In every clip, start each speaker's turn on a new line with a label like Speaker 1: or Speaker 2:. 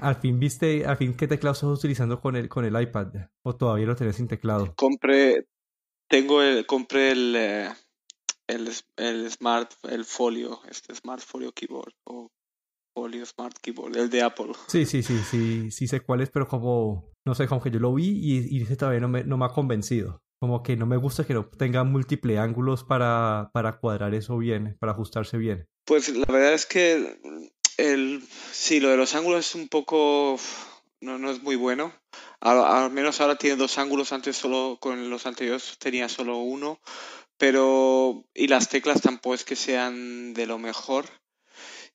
Speaker 1: ¿Al fin viste, al fin qué teclado estás utilizando con el, con el iPad? ¿O todavía lo tenés sin teclado?
Speaker 2: Compré, tengo el, compré el, eh, el, el Smart, el Folio, este Smart Folio Keyboard o Folio Smart Keyboard, el de Apple.
Speaker 1: Sí, sí, sí, sí, sí sé cuál es, pero como, no sé, como que yo lo vi y, y todavía no me, no me ha convencido. Como que no me gusta que no tenga múltiples ángulos para, para cuadrar eso bien, para ajustarse bien.
Speaker 2: Pues la verdad es que el, sí, lo de los ángulos es un poco, no, no es muy bueno. Al, menos ahora tiene dos ángulos, antes solo con los anteriores tenía solo uno pero y las teclas tampoco es que sean de lo mejor.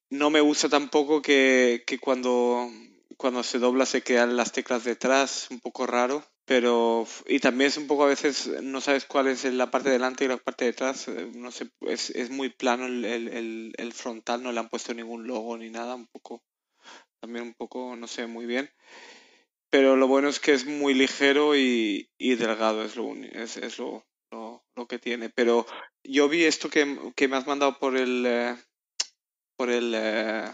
Speaker 2: No me gusta tampoco que, que cuando, cuando se dobla se quedan las teclas detrás, un poco raro. Pero, y también es un poco a veces, no sabes cuál es la parte de delante y la parte de atrás, eh, no sé, es, es muy plano el, el, el, frontal, no le han puesto ningún logo ni nada, un poco, también un poco, no sé, muy bien. Pero lo bueno es que es muy ligero y, y delgado, es lo, es, es lo, lo, que tiene. Pero yo vi esto que, que me has mandado por el eh, por el eh,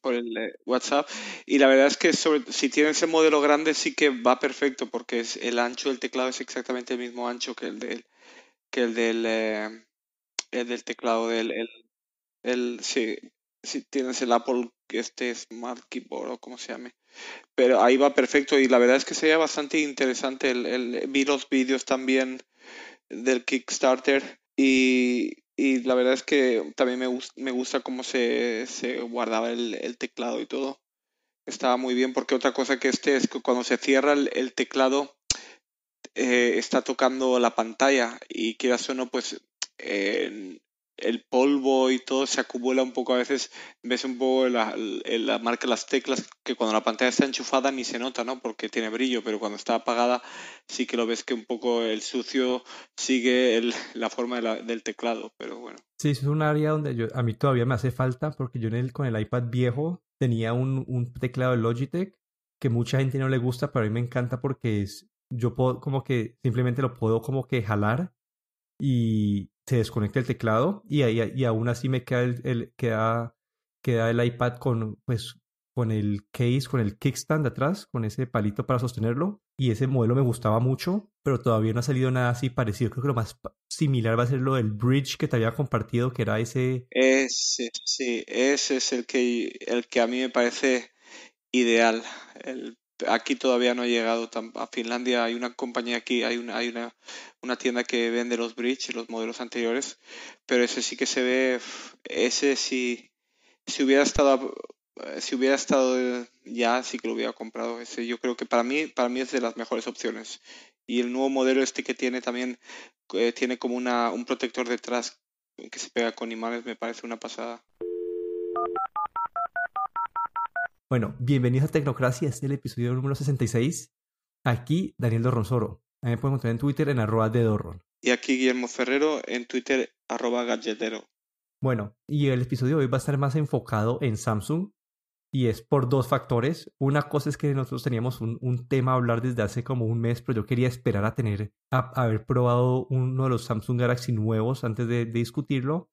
Speaker 2: por el eh, WhatsApp. Y la verdad es que si tienes el modelo grande sí que va perfecto porque es el ancho del teclado es exactamente el mismo ancho que el del que el del el del teclado del el, el si, si tienes el Apple este Smart Keyboard o como se llame. Pero ahí va perfecto y la verdad es que sería bastante interesante el, el vi los vídeos también del Kickstarter y, y la verdad es que también me, me gusta cómo se, se guardaba el, el, teclado y todo. Estaba muy bien porque otra cosa que este es que cuando se cierra el, teclado eh, está tocando la pantalla y quieras o pues eh, el polvo y todo se acumula un poco. A veces ves un poco la, la marca de las teclas que cuando la pantalla está enchufada ni se nota, ¿no? Porque tiene brillo, pero cuando está apagada sí que lo ves que un poco el sucio sigue la forma del teclado, pero bueno.
Speaker 1: Sí, es un área donde a mí todavía me hace falta porque yo en el, con el iPad viejo tenía un, un teclado de Logitech que mucha gente no le gusta, pero a mí me encanta porque es, yo puedo como que simplemente lo puedo como que jalar y se desconecta el teclado y, ahí, y aún así me queda el, queda, queda el iPad con, pues, con el case, con el kickstand atrás, con ese palito para sostenerlo. Y ese modelo me gustaba mucho, pero todavía no ha salido nada así parecido. Creo que lo más similar va a ser lo del bridge que te había compartido, que era ese...
Speaker 2: Ese, sí, ese es el que, el que a mí me parece ideal. El aquí todavía no ha llegado a Finlandia. Hay una compañía aquí, hay una, hay una, una tienda que vende los bridge, los modelos anteriores, pero ese sí que se ve, ese sí, si hubiera estado, si hubiera estado ya, sí que lo hubiera comprado. Ese yo creo que para mí, para mí es de las mejores opciones. Y el nuevo modelo este que tiene también, eh, tiene como una, un protector detrás que se pega con imanes, me parece una pasada.
Speaker 1: Bueno, bienvenidos a Tecnocracia, este es el episodio número 66. Aquí Daniel Dorronsoro. A mí me pueden encontrar en Twitter en arroba de Dorron.
Speaker 2: Y aquí Guillermo Ferrero en Twitter arroba galletero.
Speaker 1: Bueno, y el episodio de hoy va a estar más enfocado en Samsung y es por dos factores. Una cosa es que nosotros teníamos un, un tema a hablar desde hace como un mes, pero yo quería esperar a tener, a, a haber probado uno de los Samsung Galaxy nuevos antes de, de discutirlo.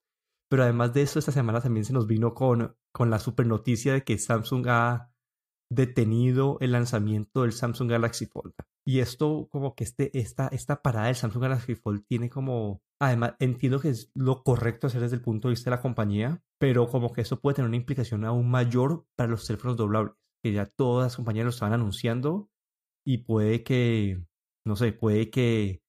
Speaker 1: Pero además de eso, esta semana también se nos vino con, con la super noticia de que Samsung ha detenido el lanzamiento del Samsung Galaxy Fold. Y esto, como que este, esta, esta parada del Samsung Galaxy Fold tiene como. Además, entiendo que es lo correcto hacer desde el punto de vista de la compañía, pero como que eso puede tener una implicación aún mayor para los teléfonos doblables, que ya todas las compañías lo estaban anunciando y puede que, no sé, puede que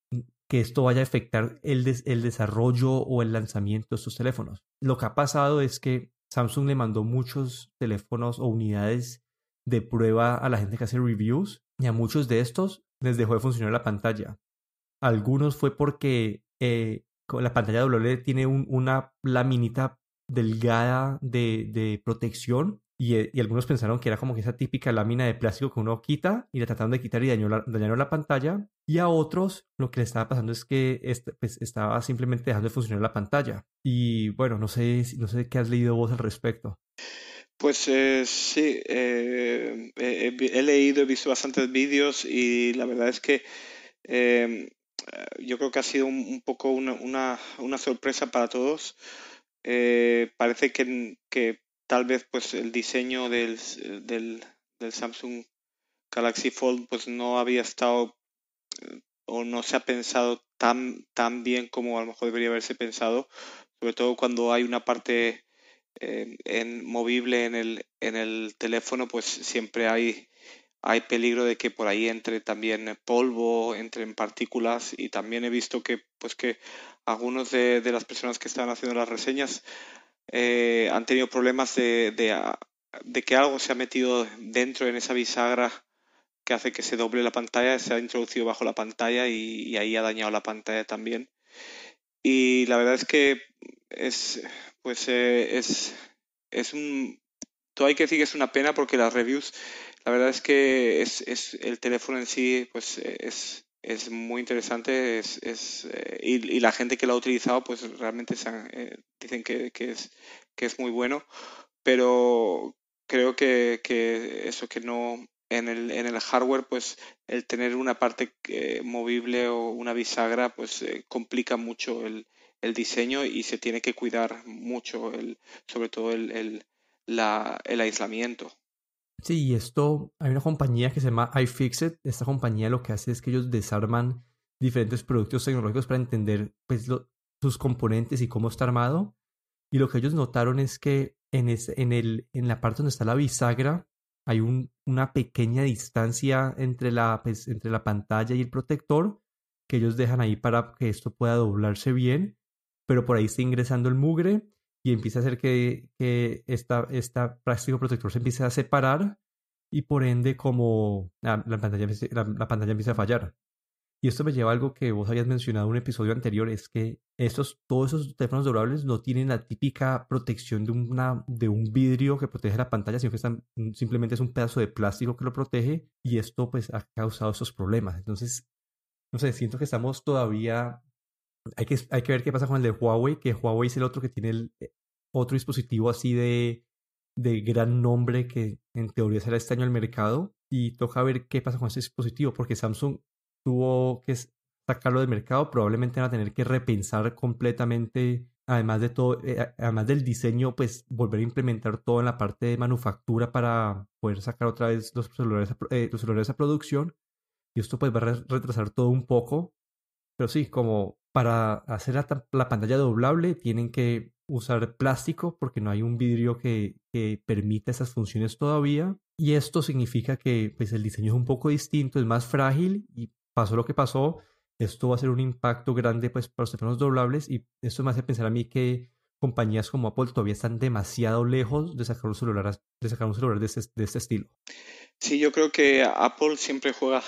Speaker 1: que esto vaya a afectar el, el desarrollo o el lanzamiento de estos teléfonos. Lo que ha pasado es que Samsung le mandó muchos teléfonos o unidades de prueba a la gente que hace reviews y a muchos de estos les dejó de funcionar la pantalla. Algunos fue porque eh, la pantalla doble tiene una laminita delgada de, de protección eh, y, algunos pensaron que era como que esa típica lámina de plástico que uno quita y la trataron de quitar y dañó la, dañaron la pantalla. Y a otros lo que le estaba pasando es que este, pues, estaba simplemente dejando de funcionar la pantalla. Y bueno, no sé, no sé qué has leído vos al respecto.
Speaker 2: Pues eh, sí, eh, he leído, he visto bastantes vídeos y la verdad es que em, yo creo que ha sido un, poco una, una, una, sorpresa para todos. parece que, que tal vez pues el diseño del, del, Samsung Galaxy Fold pues no había estado eh, o no se ha pensado tan, tan bien como a lo mejor debería haberse pensado, sobre todo cuando hay una parte eh, en, movible en el, en el teléfono, pues siempre hay, hay peligro de que por ahí entre también polvo, entren partículas y también he visto que pues que algunos de, las personas que están haciendo las reseñas eh, han tenido problemas de, de, que algo se ha metido dentro en esa bisagra que hace que se doble la pantalla, se ha introducido bajo la pantalla y, ahí ha dañado la pantalla también. Y la verdad es que es, pues eh, es, es un, todo hay que decir que es una pena porque las reviews, la verdad es que es, es el teléfono en sí, pues es, es muy interesante es, es eh, y, la gente que lo ha utilizado pues realmente eh, dicen que, que, es, que es muy bueno, pero creo que, que eso que no en el, en el hardware pues el tener una parte eh, movible o una bisagra pues complica mucho el, el, diseño y se tiene que cuidar mucho el, sobre todo el, el, la, el aislamiento.
Speaker 1: Sí, y esto, hay una compañía que se llama iFixit. Esta compañía lo que hace es que ellos desarman diferentes productos tecnológicos para entender pues, sus componentes y cómo está armado. Y lo que ellos notaron es que en, en, el, en la parte donde está la bisagra hay un, una pequeña distancia entre la, pues, entre la pantalla y el protector que ellos dejan ahí para que esto pueda doblarse bien, pero por ahí está ingresando el mugre y empieza a hacer que, que esta, esta plástico protector se empiece a separar y por ende como la, pantalla, la, pantalla empieza a fallar. Y esto me lleva a algo que vos habías mencionado en un episodio anterior, es que estos, todos esos teléfonos doblables no tienen la típica protección de, una, de un vidrio que protege la pantalla, sino que están, simplemente es un pedazo de plástico que lo protege y esto pues ha causado esos problemas. Entonces, no sé, siento que estamos todavía hay que, hay que ver qué pasa con el de Huawei, que Huawei es el otro que tiene el eh, otro dispositivo así de, de gran nombre que en teoría será este año al mercado. Y toca ver qué pasa con ese dispositivo, porque Samsung tuvo que sacarlo del mercado. Probablemente van a tener que repensar completamente, además de todo, eh, además del diseño, pues volver a implementar todo en la parte de manufactura para poder sacar otra vez los celulares eh, los celulares a producción. Y esto pues va a retrasar todo un poco. Pero sí, como para hacer la, pantalla doblable tienen que usar plástico porque no hay un vidrio que, que, permita esas funciones todavía. Y esto significa que pues, el diseño es un poco distinto, es más frágil y pasó lo que pasó. Esto va a ser un impacto grande pues, para los teléfonos doblables y esto me hace pensar a mí que compañías como Apple todavía están demasiado lejos de sacar un celular, de sacar un celular de este, de este estilo.
Speaker 2: Sí, yo creo que Apple siempre juega,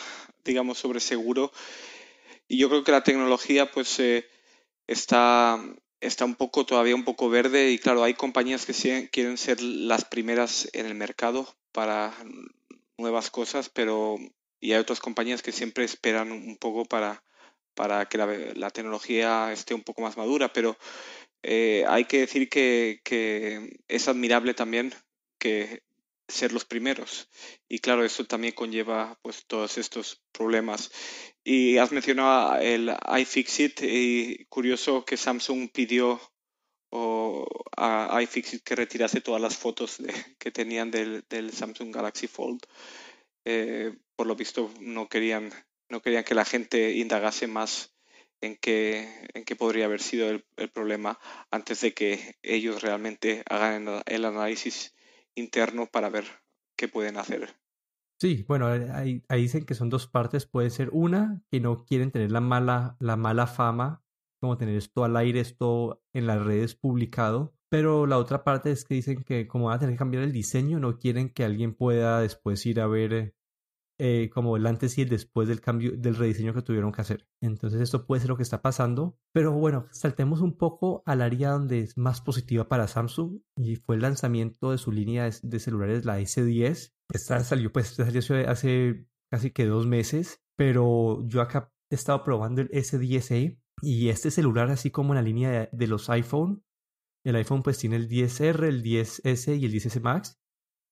Speaker 2: digamos, sobre seguro y yo creo que la tecnología pues eh, está, está un poco todavía un poco verde y claro, hay compañías que quieren ser las primeras en el mercado para nuevas cosas, pero y hay otras compañías que siempre esperan un poco para, para que la, tecnología esté un poco más madura, pero eh, hay que decir que, que, es admirable también que ser los primeros. Y claro, eso también conlleva pues todos estos problemas. Y has mencionado el iFixit y curioso que Samsung pidió a iFixit que retirase todas las fotos que tenían del, Samsung Galaxy Fold. Eh, por lo visto no querían, no querían que la gente indagase más en qué, en qué podría haber sido el problema antes de que ellos realmente hagan el análisis interno para ver qué pueden hacer.
Speaker 1: Sí, bueno, ahí, dicen que son dos partes. Puede ser una, que no quieren tener la mala, la mala fama, como tener esto al aire, esto en las redes publicado. Pero la otra parte es que dicen que como van a tener que cambiar el diseño, no quieren que alguien pueda después ir a ver eh, como el antes y el después del cambio, del rediseño que tuvieron que hacer. Entonces esto puede ser lo que está pasando. Pero bueno, saltemos un poco al área donde es más positiva para Samsung y fue el lanzamiento de su línea de, celulares, la S10. Esta salió pues salió hace casi que dos meses, pero yo acá he estado probando el S10e y este celular así como la línea de, de los iPhone. El iPhone pues tiene el 10R, el 10S y el 10S Max.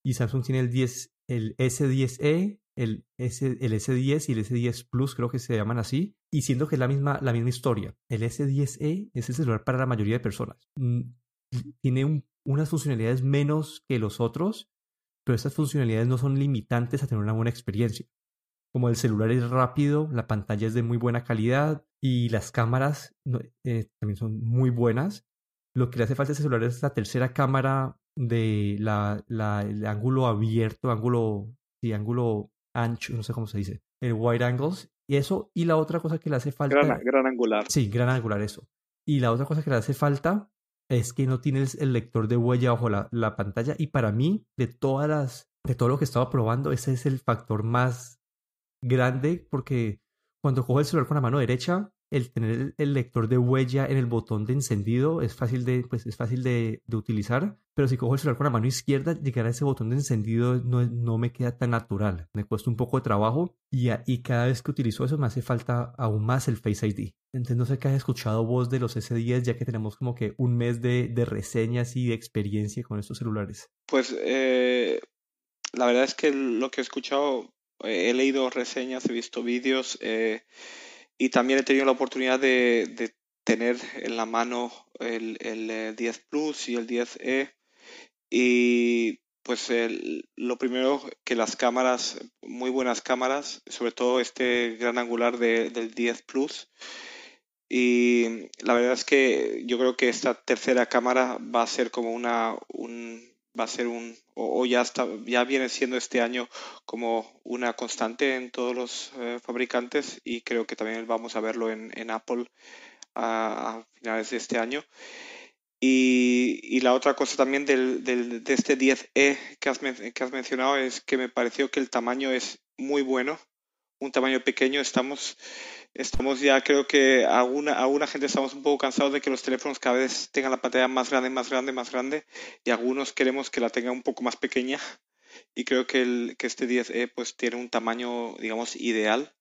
Speaker 1: Y Samsung tiene el 10, el S10e, el, S, el S10 y el S10 Plus, creo que se llaman así, y siendo que es la misma, la misma historia. El S10e es el celular para la mayoría de personas. Mm, tiene unas funcionalidades menos que los otros, pero estas funcionalidades no son limitantes a tener una buena experiencia. Como el celular es rápido, la pantalla es de muy buena calidad y las cámaras eh, también son muy buenas. Lo que le hace falta a este celular es la tercera cámara de la, el ángulo abierto, ángulo, sí, ángulo ancho, no sé cómo se dice, el wide angles. Y eso, y la otra cosa que le hace falta.
Speaker 2: Gran, gran angular.
Speaker 1: Sí, gran angular, eso. Y la otra cosa que le hace falta es que no tienes el lector de huella bajo la, la, pantalla. Y para mí, de todas las, de todo lo que estaba probando, ese es el factor más grande porque cuando cojo el celular con la mano derecha, el tener el lector de huella en el botón de encendido es fácil de, pues, es fácil de, utilizar, pero si cojo el celular con la mano izquierda, llegar a ese botón de encendido no, no me queda tan natural, me cuesta un poco de trabajo y, y cada vez que utilizo eso me hace falta aún más el Face ID. Entonces no sé qué has escuchado vos de los S10 ya que tenemos como que un mes de, de reseñas y de experiencia con estos celulares.
Speaker 2: Pues eh, la verdad es que lo que he escuchado, he leído reseñas, he visto vídeos. Eh, y también he tenido la oportunidad de, tener en la mano el, el, 10 eh, Plus y el 10E. Y pues lo primero que las cámaras, muy buenas cámaras, sobre todo este gran angular del 10 Plus. Y la verdad es que yo creo que esta tercera cámara va a ser como una, un, va a ser un, o, ya, está, ya viene siendo este año como una constante en todos los eh, fabricantes y creo que también vamos a verlo en, en Apple a, finales de este año. Y, la otra cosa también del, del, de este 10E que has, que has mencionado es que me pareció que el tamaño es muy bueno, un tamaño pequeño. Estamos estamos ya, creo que alguna, alguna gente estamos un poco cansados de que los teléfonos cada vez tengan la pantalla más grande, más grande, más grande, y algunos queremos que la tenga un poco más pequeña. Y creo que, el, que este 10E pues tiene un tamaño, digamos, ideal,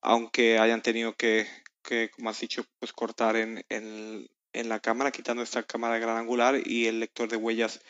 Speaker 2: aunque hayan tenido que, que como has dicho, pues cortar en, en, en la cámara, quitando esta cámara gran angular y el lector de huellas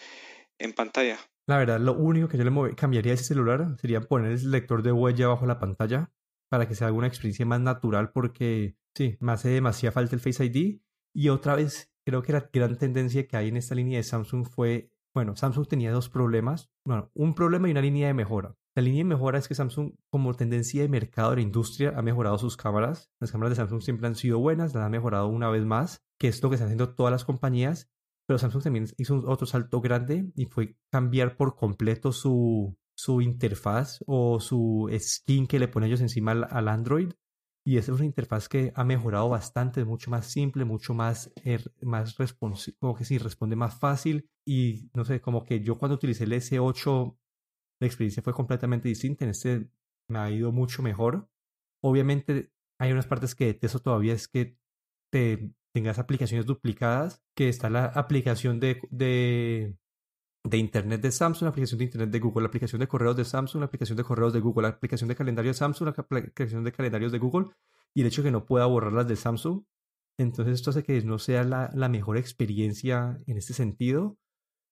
Speaker 2: en pantalla.
Speaker 1: La verdad, lo único que yo le cambiaría a ese celular sería poner el lector de huella bajo la pantalla para que sea alguna experiencia más natural porque sí, me hace demasiada falta el Face ID. Y otra vez, creo que la gran tendencia que hay en esta línea de Samsung fue, bueno, Samsung tenía dos problemas, bueno, un problema y una línea de mejora. La línea de mejora es que Samsung, como tendencia de mercado de la industria, ha mejorado sus cámaras. Las cámaras de Samsung siempre han sido buenas, las ha mejorado una vez más, que es lo que están haciendo todas las compañías. Pero Samsung también hizo otro salto grande y fue cambiar por completo su, su interfaz o su skin que le ponen ellos encima al, Android. Y esa es una interfaz que ha mejorado bastante, mucho más simple, mucho más, er, más responsive, como que sí, responde más fácil. Y no sé, como que yo cuando utilicé el S8, la experiencia fue completamente distinta. En este me ha ido mucho mejor. Obviamente hay unas partes que detesto todavía, es que te tengas aplicaciones duplicadas, que está la aplicación de, de de Internet de Samsung, la aplicación de Internet de Google, la aplicación de correos de Samsung, la aplicación de correos de Google, la aplicación de calendario de Samsung, la aplicación de calendarios de Google y el hecho de que no pueda borrarlas de Samsung. Entonces esto hace que no sea la, la mejor experiencia en este sentido.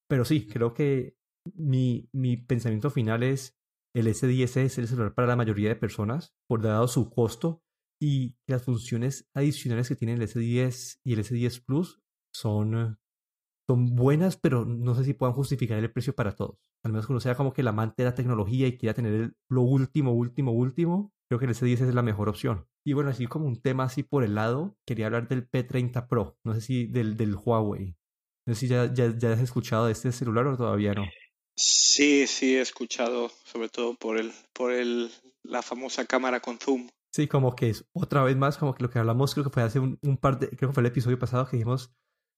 Speaker 1: Pero sí, creo que mi, mi pensamiento final es el S10 es el celular para la mayoría de personas, por dado su costo y las funciones adicionales que tiene el S10 y el S10 Plus son son buenas, pero no sé si puedan justificar el precio para todos. Al menos que uno sea como que el amante de la tecnología y quiera tener lo último, último, último, creo que el S10 es la mejor opción. Y bueno, así como un tema así por el lado, quería hablar del P30 Pro, no sé si del, del Huawei. No sé si ya, ya, ya has escuchado de este celular o todavía no.
Speaker 2: Sí, sí, he escuchado, sobre todo por el, por el, la famosa cámara con zoom.
Speaker 1: Sí, como que es otra vez más, como que lo que hablamos, creo que fue hace un, par de, creo que fue el episodio pasado que dijimos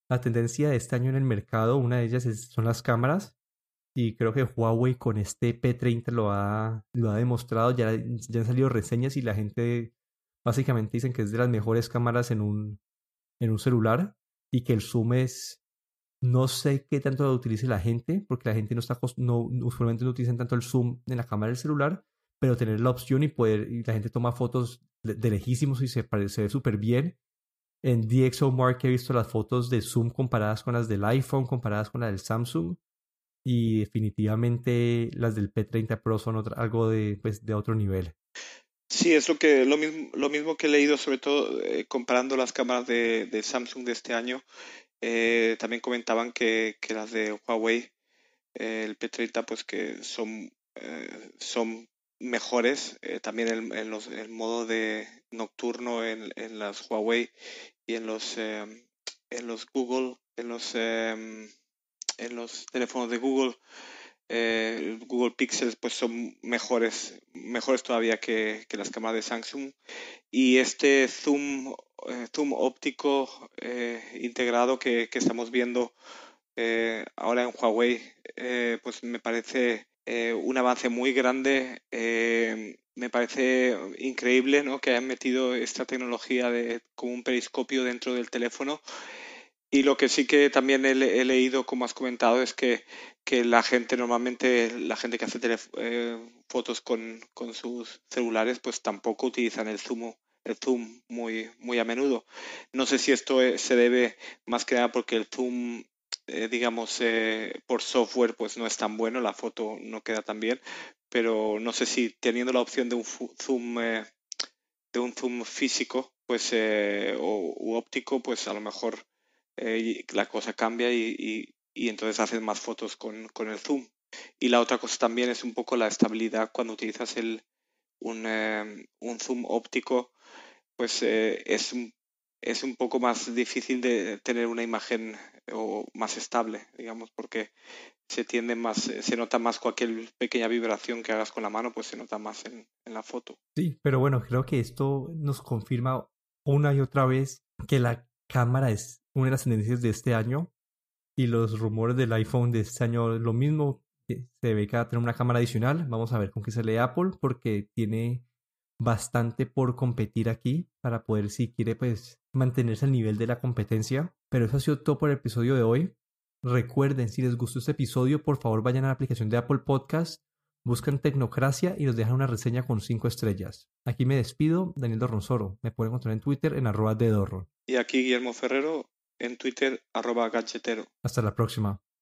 Speaker 1: la tendencia de este año en el mercado, una de ellas son las cámaras. Y creo que Huawei con este P30 lo ha, lo ha demostrado. Ya, ya han salido reseñas y la gente básicamente dicen que es de las mejores cámaras en un, en un celular. Y que el zoom es. No sé qué tanto lo utilice la gente, porque la gente no está. No, usualmente no utilizan tanto el zoom en la cámara del celular. Pero tener la opción y poder. La gente toma fotos de, lejísimos y se, ve súper bien en DxOMark he visto las fotos de Zoom comparadas con las del iPhone, comparadas con las del Samsung. Y definitivamente las del P30 Pro son algo de, pues, de otro nivel.
Speaker 2: Sí, es lo, que, lo, mismo, lo mismo que he leído, sobre todo eh, comparando las cámaras de, de, Samsung de este año. Eh, también comentaban que, que, las de Huawei el P30 pues que son, son mejores. también el, en los, el modo de nocturno en, en las Huawei y en los, en los Google, en los, en los teléfonos de Google eh, Google Pixels pues son mejores, mejores todavía que, las cámaras de Samsung. Y este zoom, eh, zoom óptico eh, integrado que, estamos viendo ahora en Huawei, pues me parece un avance muy grande. me parece increíble ¿no? que hayan metido esta tecnología de, como un periscopio dentro del teléfono y lo que sí que también he, leído, como has comentado, es que, que, la gente normalmente, la gente que hace eh, fotos con, con, sus celulares, pues tampoco utilizan el zoom, el zoom muy, muy a menudo. No sé si esto eh, se debe más que nada porque el zoom, eh, digamos, por software, pues no es tan bueno, la foto no queda tan bien, pero no sé si teniendo la opción de un zoom, de un zoom físico, pues, o óptico, pues a lo mejor eh, la cosa cambia y, entonces haces más fotos con, el zoom. Y la otra cosa también es un poco la estabilidad cuando utilizas el, un, eh, zoom óptico, pues eh, es, un, es un poco más difícil de tener una imagen o más estable, digamos, porque se tiende más, se nota más cualquier pequeña vibración que hagas con la mano, pues se nota más en, en la foto.
Speaker 1: Sí, pero bueno, creo que esto nos confirma una y otra vez que la cámara es una de las tendencias de este año y los rumores del iPhone de este año lo mismo. Se ve que va a tener una cámara adicional. Vamos a ver con qué sale Apple porque tiene bastante por competir aquí para poder si quiere pues mantenerse al nivel de la competencia. Pero eso ha sido todo por el episodio de hoy. Recuerden, si les gustó este episodio, por favor vayan a la aplicación de Apple Podcast, buscan Tecnocracia y nos dejan una reseña con 5 estrellas. Aquí me despido, Daniel Dorronsoro. Me pueden encontrar en Twitter en arroba de Dorron.
Speaker 2: Y aquí Guillermo Ferrero en Twitter arroba gachetero.
Speaker 1: Hasta la próxima.